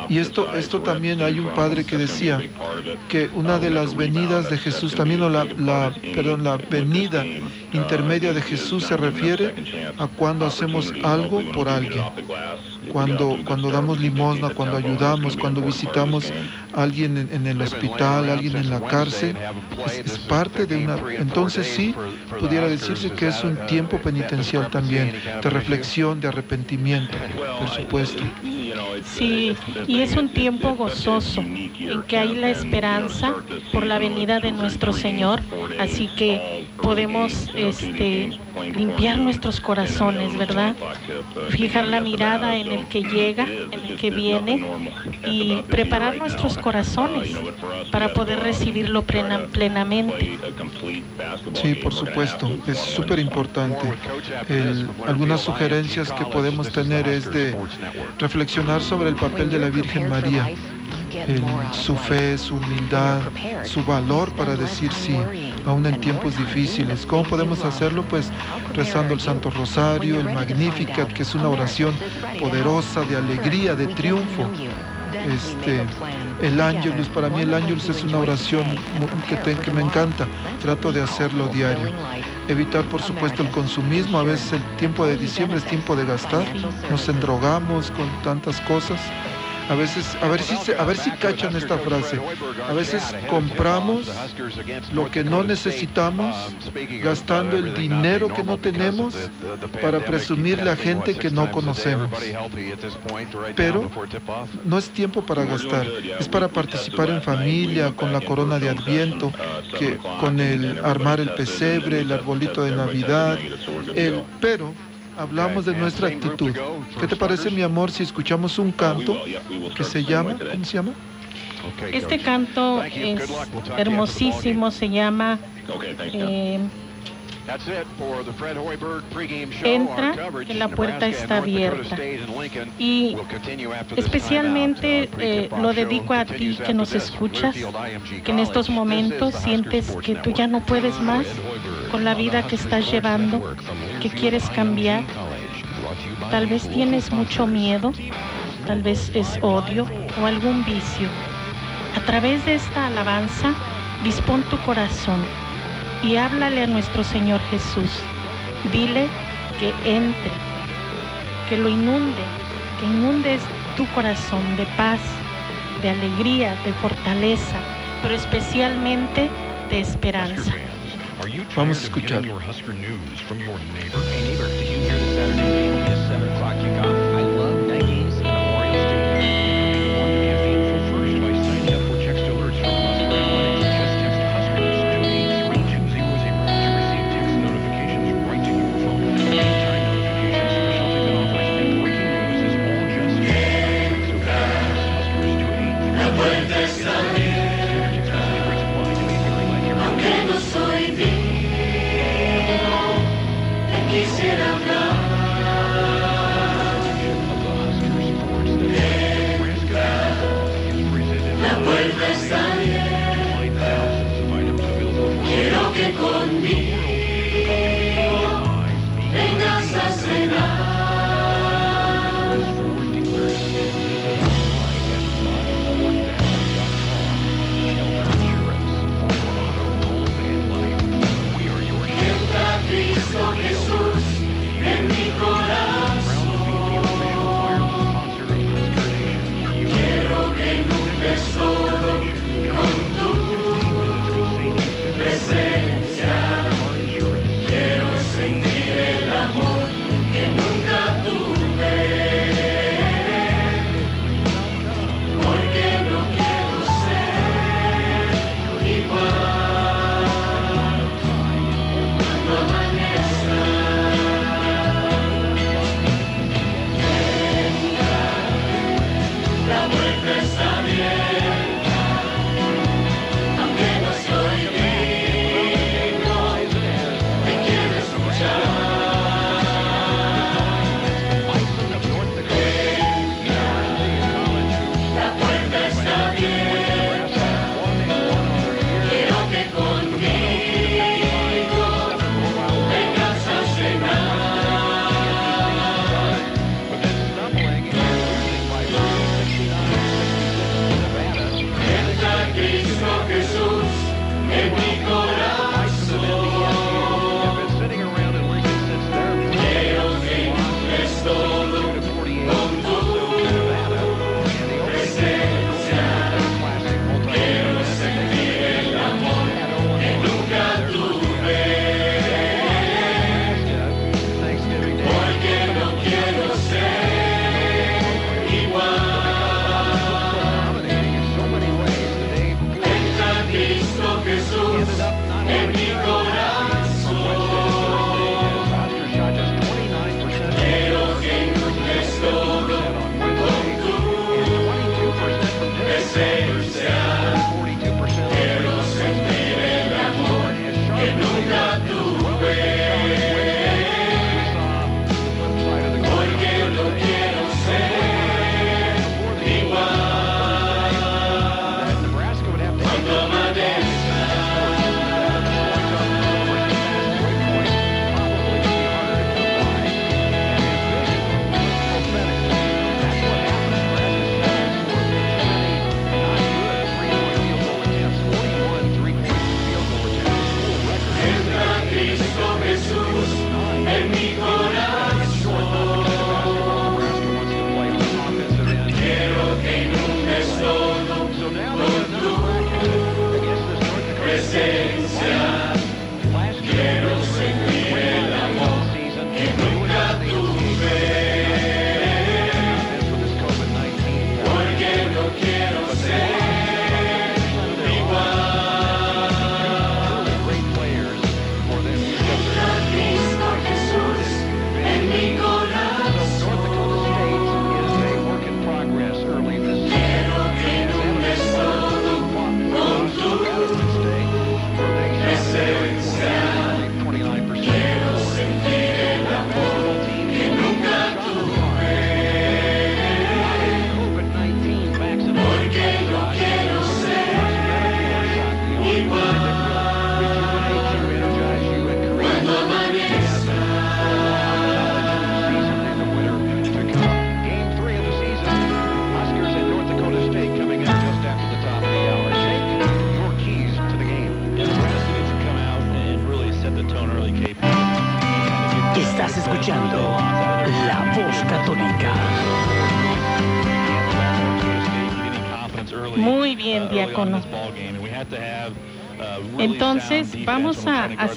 Y esto, esto también hay un padre que decía que una de las venidas de Jesús, también la, la, perdón, la venida intermedia de Jesús se refiere a cuando hacemos algo por alguien. Cuando, cuando damos limosna, cuando ayudamos, cuando visitamos a alguien en, el hospital, alguien en la cárcel, es, parte de una... Entonces sí, pudiera decirse que es un tiempo penitencial también, de reflexión, de arrepentimiento, por supuesto. Sí, y es un tiempo gozoso en que hay la esperanza por la venida de nuestro Señor, así que podemos este, limpiar nuestros corazones, ¿verdad? Fijar la mirada en el que llega, en el que viene y preparar nuestros corazones para poder recibirlo plenamente. Sí, por supuesto, es súper importante. Algunas sugerencias que podemos tener es de reflexionar sobre el papel de la Virgen María su fe, su humildad, su valor para decir sí, aún en tiempos difíciles. ¿Cómo podemos hacerlo? Pues rezando el Santo Rosario, el Magnificat, que es una oración poderosa de alegría, de triunfo. Este, el Ángelus, para mí el Ángelus es una oración que, que me encanta, trato de hacerlo diario. Evitar, por supuesto, el consumismo, a veces el tiempo de diciembre es tiempo de gastar, nos endrogamos con tantas cosas a veces, a ver si, a ver si cachan esta frase. A veces compramos lo que no necesitamos, gastando el dinero que no tenemos para presumirle a gente que no conocemos. Pero no es tiempo para gastar, es para participar en familia, con la corona de Adviento, con el armar el pesebre, el arbolito de Navidad, el, pero hablamos de nuestra actitud. ¿Qué te parece, mi amor, si escuchamos un canto que se llama, ¿cómo se llama? Este canto es hermosísimo, se llama eh, Entra, que la puerta está abierta. Y especialmente eh, lo dedico a ti que nos escuchas, que en estos momentos sientes que tú ya no puedes más con la vida que estás llevando, que quieres cambiar. Tal vez tienes mucho miedo, tal vez es odio o algún vicio. A través de esta alabanza, dispón tu corazón y háblale a nuestro Señor Jesús. Dile que entre, que lo inunde, que inundes tu corazón de paz, de alegría, de fortaleza, pero especialmente de esperanza. Vamos a escuchar.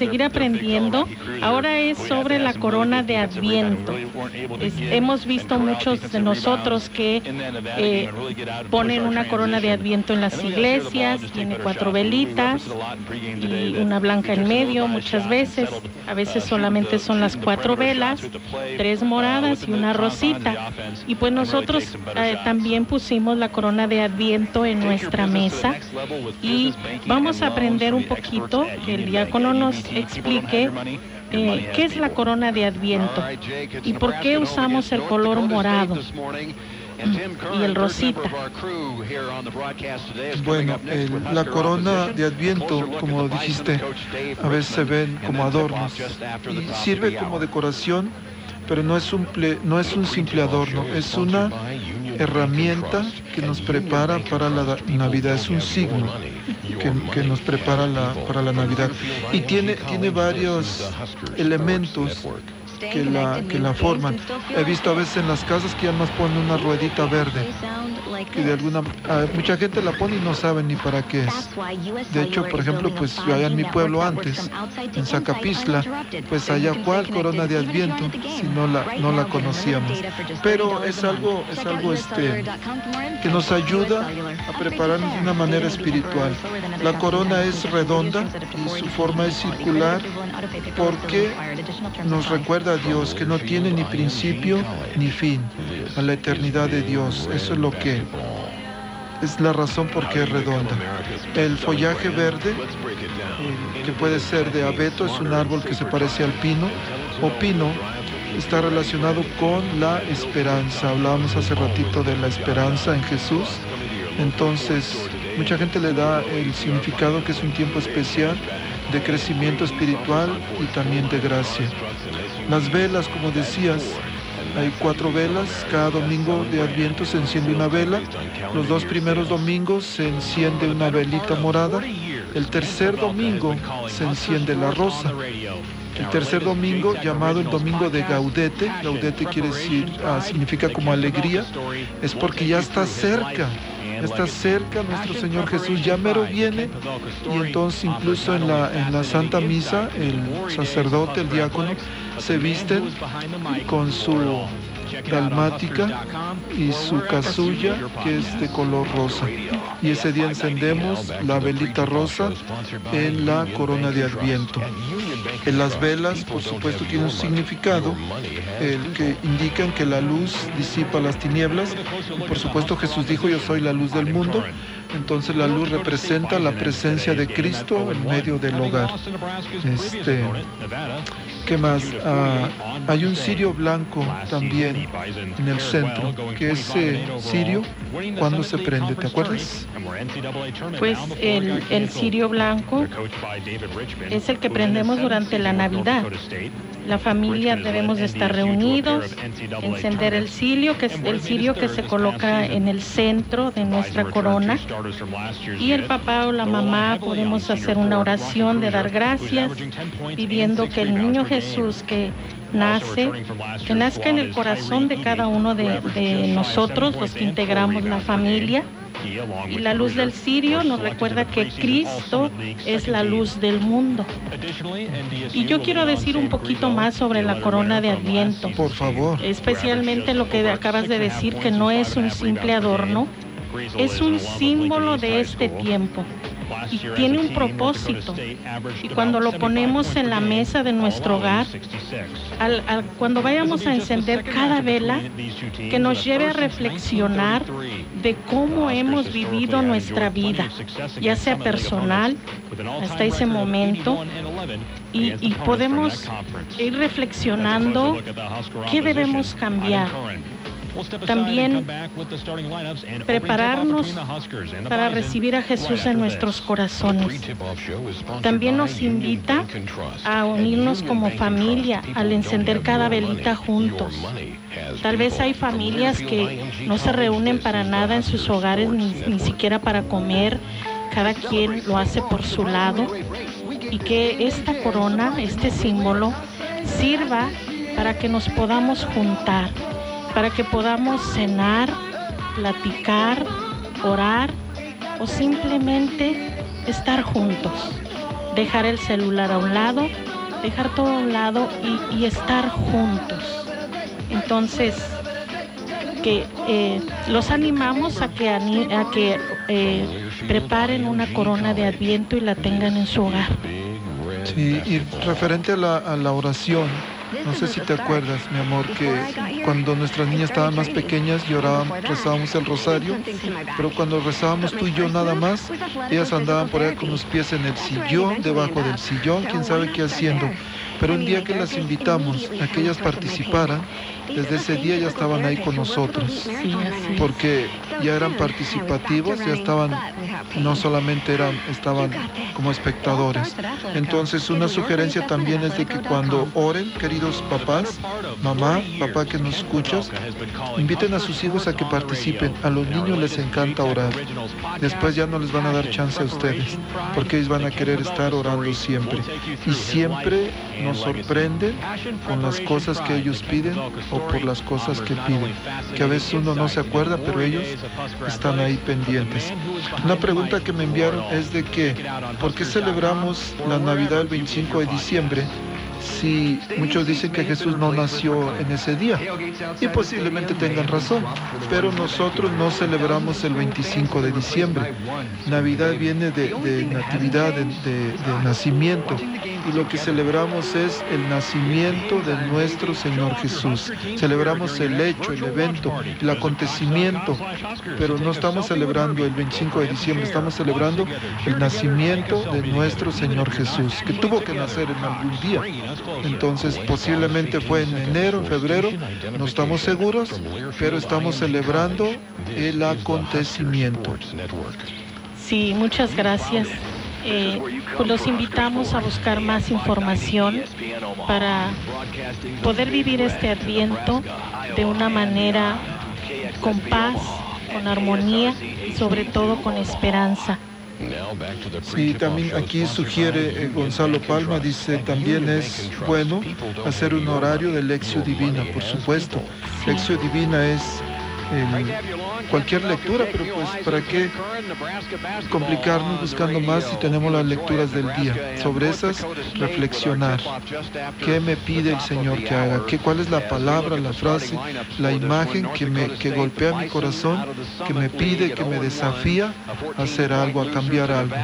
Seguir aprendiendo. Corona de Adviento. hemos visto muchos de nosotros que eh, ponen una corona de Adviento en las iglesias, tiene cuatro velitas y una blanca en medio muchas veces. A veces solamente son las cuatro velas, tres moradas y una rosita. Y pues nosotros eh, también pusimos la corona de Adviento en nuestra mesa y vamos a aprender un poquito, que el diácono nos explique eh, qué es la corona de Adviento y por qué usamos el color morado y el rosita. Bueno, la corona de Adviento, como dijiste, a veces se ven como adornos. y sirve como decoración, pero no es un, no es un simple adorno, es una herramienta que nos prepara para la Navidad, es un signo que, nos prepara para la Navidad. Y tiene, tiene varios elementos que la, que la forman. He visto a veces en las casas que nos ponen una ruedita verde de alguna mucha gente la pone y no sabe ni para qué es. De hecho, por ejemplo, pues yo allá en mi pueblo antes, en Zacapisla, pues allá cuál corona de Adviento, si no la no la conocíamos. Pero es algo es algo este que nos ayuda a prepararnos de una manera espiritual. La corona es redonda y su forma es circular porque nos recuerda a Dios que no tiene ni principio ni fin, a la eternidad de Dios. Eso es lo que es la razón por qué es redonda. El follaje verde, eh, que puede ser de abeto, es un árbol que se parece al pino, o pino, está relacionado con la esperanza. Hablábamos hace ratito de la esperanza en Jesús. Entonces, mucha gente le da el significado que es un tiempo especial de crecimiento espiritual y también de gracia. Las velas, como decías, hay cuatro velas, cada domingo de Adviento se enciende una vela, los dos primeros domingos se enciende una velita morada, el tercer domingo se enciende la rosa. El tercer domingo, llamado el domingo de Gaudete, Gaudete quiere decir, ah, significa como alegría, es porque ya está cerca está cerca nuestro Señor Jesús, ya mero viene y entonces incluso en la, en la Santa Misa el sacerdote, el diácono, se visten con su dalmática y su casulla que es de color rosa. Y ese día encendemos la velita rosa en la corona de Adviento. En las velas, por supuesto, tiene un significado el que indican que la luz disipa las tinieblas. Y por supuesto, Jesús dijo, yo soy la luz del mundo. Entonces la luz representa la presencia de Cristo en medio del hogar. Este, ¿Qué más? Ah, hay un cirio blanco también en el centro, que ese cirio, ¿cuándo se prende? ¿Te acuerdas? Pues el, el cirio blanco es el que prendemos durante la Navidad. La familia debemos de estar reunidos, encender el cirio, que es el cirio que se coloca en el centro de nuestra corona. Y el papá o la mamá podemos hacer una oración de dar gracias, pidiendo que el niño Jesús que nace, que nazca en el corazón de cada uno de, de nosotros, los que integramos la familia y la luz del cirio nos recuerda que Cristo es la luz del mundo. Y yo quiero decir un poquito más sobre la corona de Adviento. Por favor. Especialmente lo que acabas de decir, que no es un simple adorno, es un símbolo de este tiempo y tiene un propósito. Y cuando lo ponemos en la mesa de nuestro hogar, cuando vayamos a encender cada vela, que nos lleve a reflexionar de cómo hemos vivido nuestra vida, ya sea personal, hasta ese momento, y, podemos ir reflexionando qué debemos cambiar también prepararnos para recibir a Jesús en nuestros corazones. También nos invita a unirnos como familia al encender cada velita juntos. Tal vez hay familias que no se reúnen para nada en sus hogares, ni, ni siquiera para comer. Cada quien lo hace por su lado. Y que esta corona, este símbolo, sirva para que nos podamos juntar para que podamos cenar, platicar, orar o simplemente estar juntos. Dejar el celular a un lado, dejar todo a un lado y, estar juntos. Entonces, que eh, los animamos a que, a que eh, preparen una corona de adviento y la tengan en su hogar. Sí, y referente a la, a la oración, no sé si te acuerdas, mi amor, que cuando nuestras niñas estaban más pequeñas llorábamos, rezábamos el rosario, pero cuando rezábamos tú y yo nada más, ellas andaban por ahí con los pies en el sillón, debajo del sillón, quién sabe qué haciendo. Pero un día que las invitamos a que ellas participaran, desde ese día ya estaban ahí con nosotros, porque ya eran participativos, ya estaban, no solamente eran, estaban como espectadores. Entonces una sugerencia también es de que cuando oren, queridos papás, mamá, papá que nos escuchas, inviten a sus hijos a que participen. A los niños les encanta orar. Después ya no les van a dar chance a ustedes, porque ellos van a querer estar orando siempre. Y siempre nos sorprenden con las cosas que ellos piden o por las cosas que piden, que a veces uno no se acuerda, pero ellos están ahí pendientes. Una pregunta que me enviaron es de que, ¿por qué celebramos la Navidad el 25 de diciembre si muchos dicen que Jesús no nació en ese día. Y posiblemente tengan razón, pero nosotros no celebramos el 25 de diciembre. Navidad viene de, natividad, de, de nacimiento. Y lo que celebramos es el nacimiento de nuestro Señor Jesús. Celebramos el hecho, el evento, el acontecimiento, pero no estamos celebrando el 25 de diciembre, estamos celebrando el nacimiento de nuestro Señor Jesús, que tuvo que nacer en algún día. Entonces posiblemente fue en enero, febrero, no estamos seguros, pero estamos celebrando el acontecimiento. Sí, muchas gracias. Eh, pues los invitamos a buscar más información para poder vivir este adviento de una manera con paz, con armonía y sobre todo con esperanza. Sí, también aquí sugiere eh, Gonzalo Palma, dice, también es bueno hacer un horario de lección divina, por supuesto. Lección divina es cualquier lectura, pero pues para qué complicarnos buscando más si tenemos las lecturas del día. Sobre esas, reflexionar. ¿Qué me pide el Señor que haga? ¿Qué, ¿Cuál es la palabra, la frase, la imagen que, me, que golpea mi corazón, que me pide, que me desafía a hacer algo, a cambiar algo?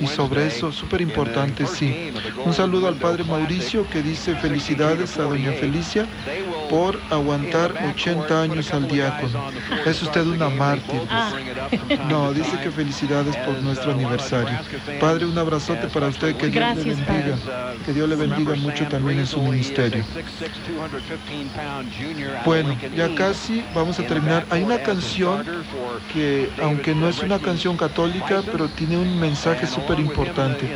Y sobre eso, súper importante, sí. Un saludo al Padre Mauricio que dice felicidades a Doña Felicia por aguantar 80 años al diácono. Es usted una mártir. Ah. No, dice que felicidades por nuestro aniversario. Padre, un abrazote para usted, que Dios le bendiga. Que Dios le bendiga mucho también en su ministerio. Bueno, ya casi vamos a terminar. Hay una canción que, aunque no es una canción católica, pero tiene un mensaje súper importante.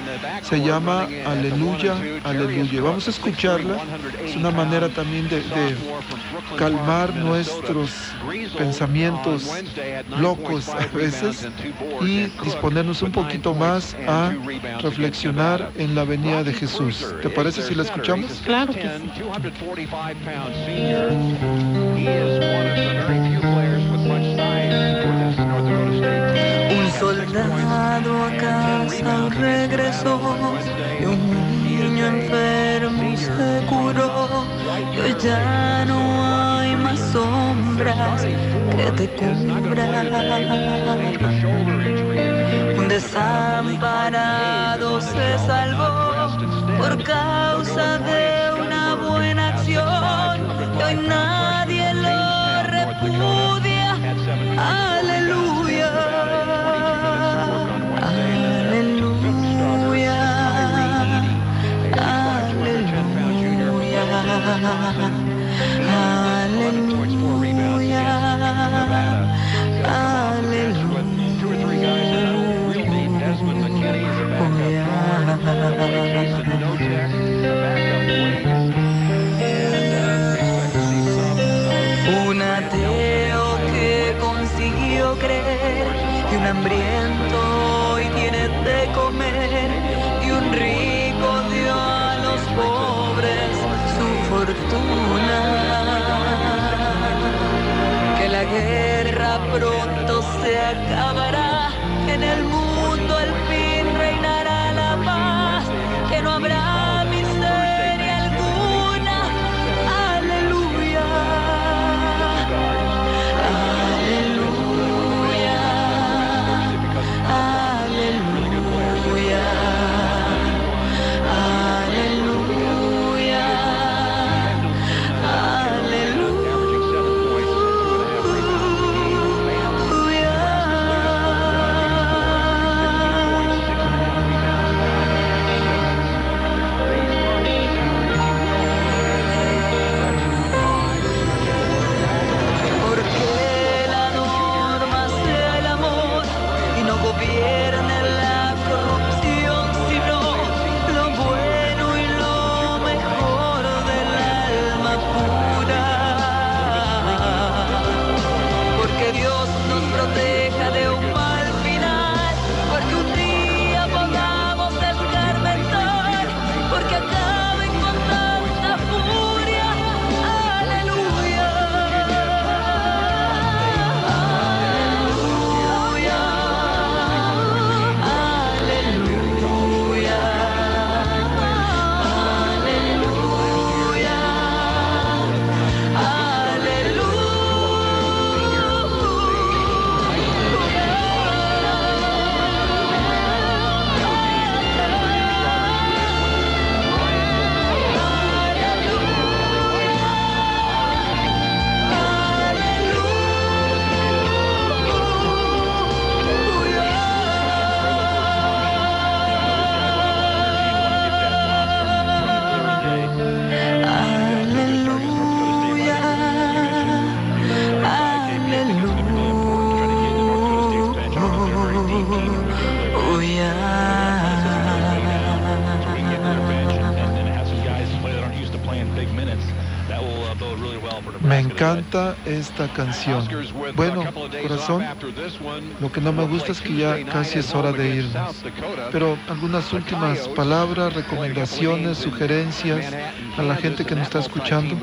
Se llama Aleluya, Aleluya. Vamos a escucharla. Es una manera también de, de calmar nuestros pensamientos locos a veces y disponernos un poquito más a reflexionar en la venida de Jesús. ¿Te parece si la escuchamos? Claro que sí. Un soldado a casa regresó y un niño enfermo se curó. Y ya no hay más sombras que te cubran. Un desamparado se salvó por causa de una buena acción y hoy nadie lo repudia. Un ateo que consiguió creer y un hambriento hoy tiene de comer y un rico dio a los pobres Que la guerra pronto se acabará, en el mundo esta canción. Bueno, corazón, lo que no me gusta es que ya casi es hora de irnos. Pero algunas últimas palabras, recomendaciones, sugerencias a la gente que nos está escuchando.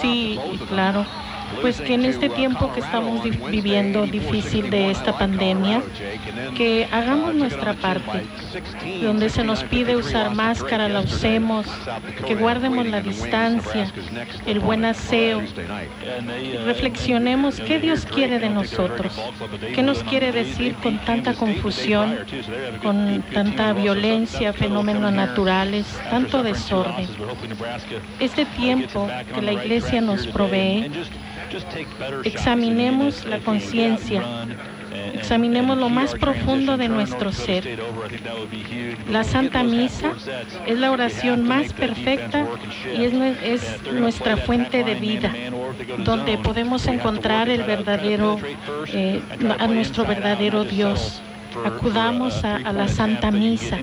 Sí, claro. Pues que en este tiempo que estamos viviendo difícil de esta pandemia, que hagamos nuestra parte. Donde se nos pide usar máscara, la usemos, que guardemos la distancia, el buen aseo. Reflexionemos qué Dios quiere de nosotros, qué nos quiere decir con tanta confusión, con tanta violencia, fenómenos naturales, tanto desorden. Este tiempo que la iglesia nos provee, examinemos la conciencia, examinemos lo más profundo de nuestro ser. La Santa Misa es la oración más perfecta y es, nue- es nuestra fuente de vida, donde podemos encontrar el verdadero, eh, a nuestro verdadero Dios. Acudamos a, a la Santa Misa.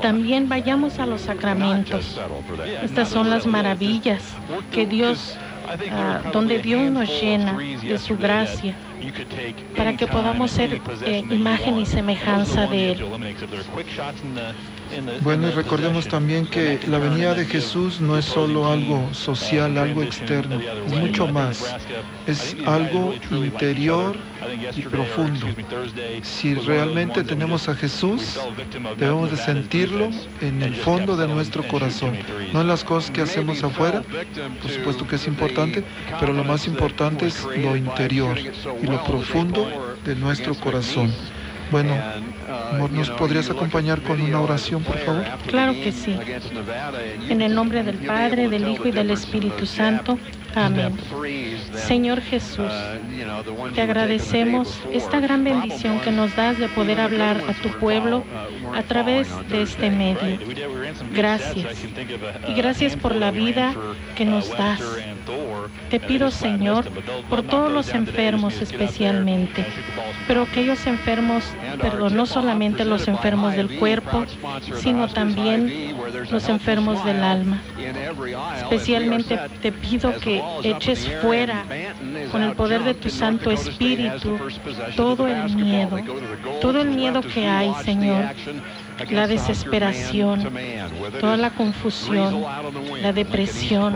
También vayamos a los sacramentos. Estas son las maravillas que Dios, ah, donde Dios nos llena de su gracia para que podamos ser eh, imagen y semejanza de Él. Bueno, y recordemos también que la venida de Jesús no es solo algo social, algo externo, es mucho más. Es algo interior y profundo. Si realmente tenemos a Jesús, debemos de sentirlo en el fondo de nuestro corazón, no en las cosas que hacemos afuera, por supuesto que es importante, pero lo más importante es lo interior y lo profundo de nuestro corazón. Bueno, amor, ¿nos podrías acompañar con una oración, por favor? Claro que sí. En el nombre del Padre, del Hijo y del Espíritu Santo. Amén. Señor Jesús, te agradecemos esta gran bendición que nos das de poder hablar a tu pueblo a través de este medio. Gracias. Y gracias por la vida que nos das. Te pido, Señor, por todos los enfermos especialmente, pero aquellos enfermos, perdón, no solamente los enfermos del cuerpo, sino también los enfermos del alma. Especialmente te pido que eches fuera con el poder de tu Santo Espíritu todo el miedo, todo el miedo que hay, Señor, la desesperación, toda la confusión, la depresión,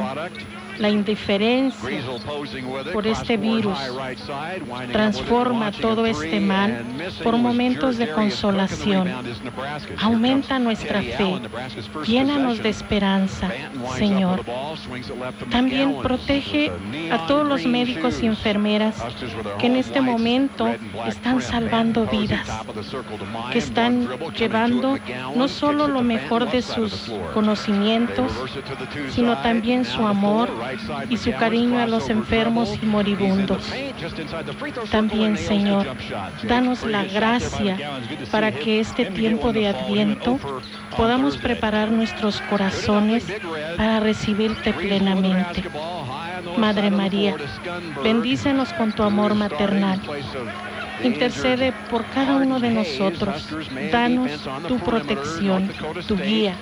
la indiferencia por este virus. Transforma todo este mal por momentos de consolación. Aumenta nuestra fe. Llénanos de esperanza, Señor. También protege a todos los médicos y enfermeras que en este momento están salvando vidas, que están llevando no solo lo mejor de sus conocimientos, sino también su amor y su cariño a los enfermos y moribundos. También, Señor, danos la gracia para que este tiempo de Adviento podamos preparar nuestros corazones para recibirte plenamente. Madre María, bendícenos con tu amor maternal. Intercede por cada uno de nosotros. Danos tu protección, tu guía.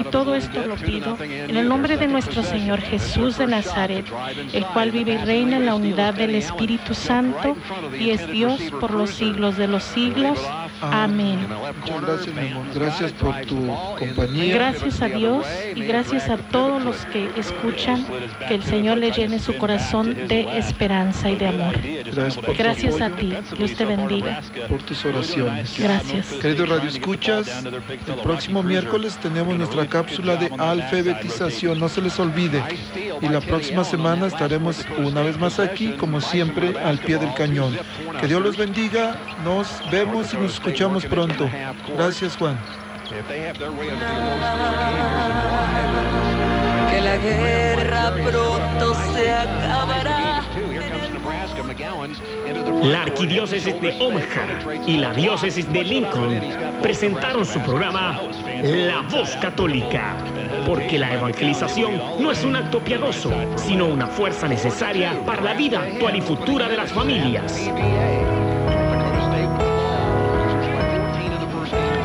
Y todo esto lo pido en el nombre de nuestro Señor Jesús de Nazaret, el cual vive y reina en la unidad del Espíritu Santo y es Dios por los siglos de los siglos. Amén. Muchas gracias, mi amor. Gracias por tu compañía. Gracias a Dios y gracias a todos los que escuchan, que el Señor le llene su corazón de esperanza y de amor. Gracias por tu Gracias a ti. Dios te bendiga. por tus oraciones. Gracias. Queridos Radio Escuchas, el próximo miércoles tenemos nuestra cápsula de alfabetización, no se les olvide. Y la próxima semana estaremos una vez más aquí, como siempre, al pie del cañón. Que Dios los bendiga, nos vemos y nos escuchamos pronto. Gracias, Juan. Que la guerra pronto se acabará. La arquidiócesis de Omaha y la diócesis de Lincoln presentaron su programa La Voz Católica, porque la evangelización no es un acto piadoso, sino una fuerza necesaria para la vida actual y futura de las familias.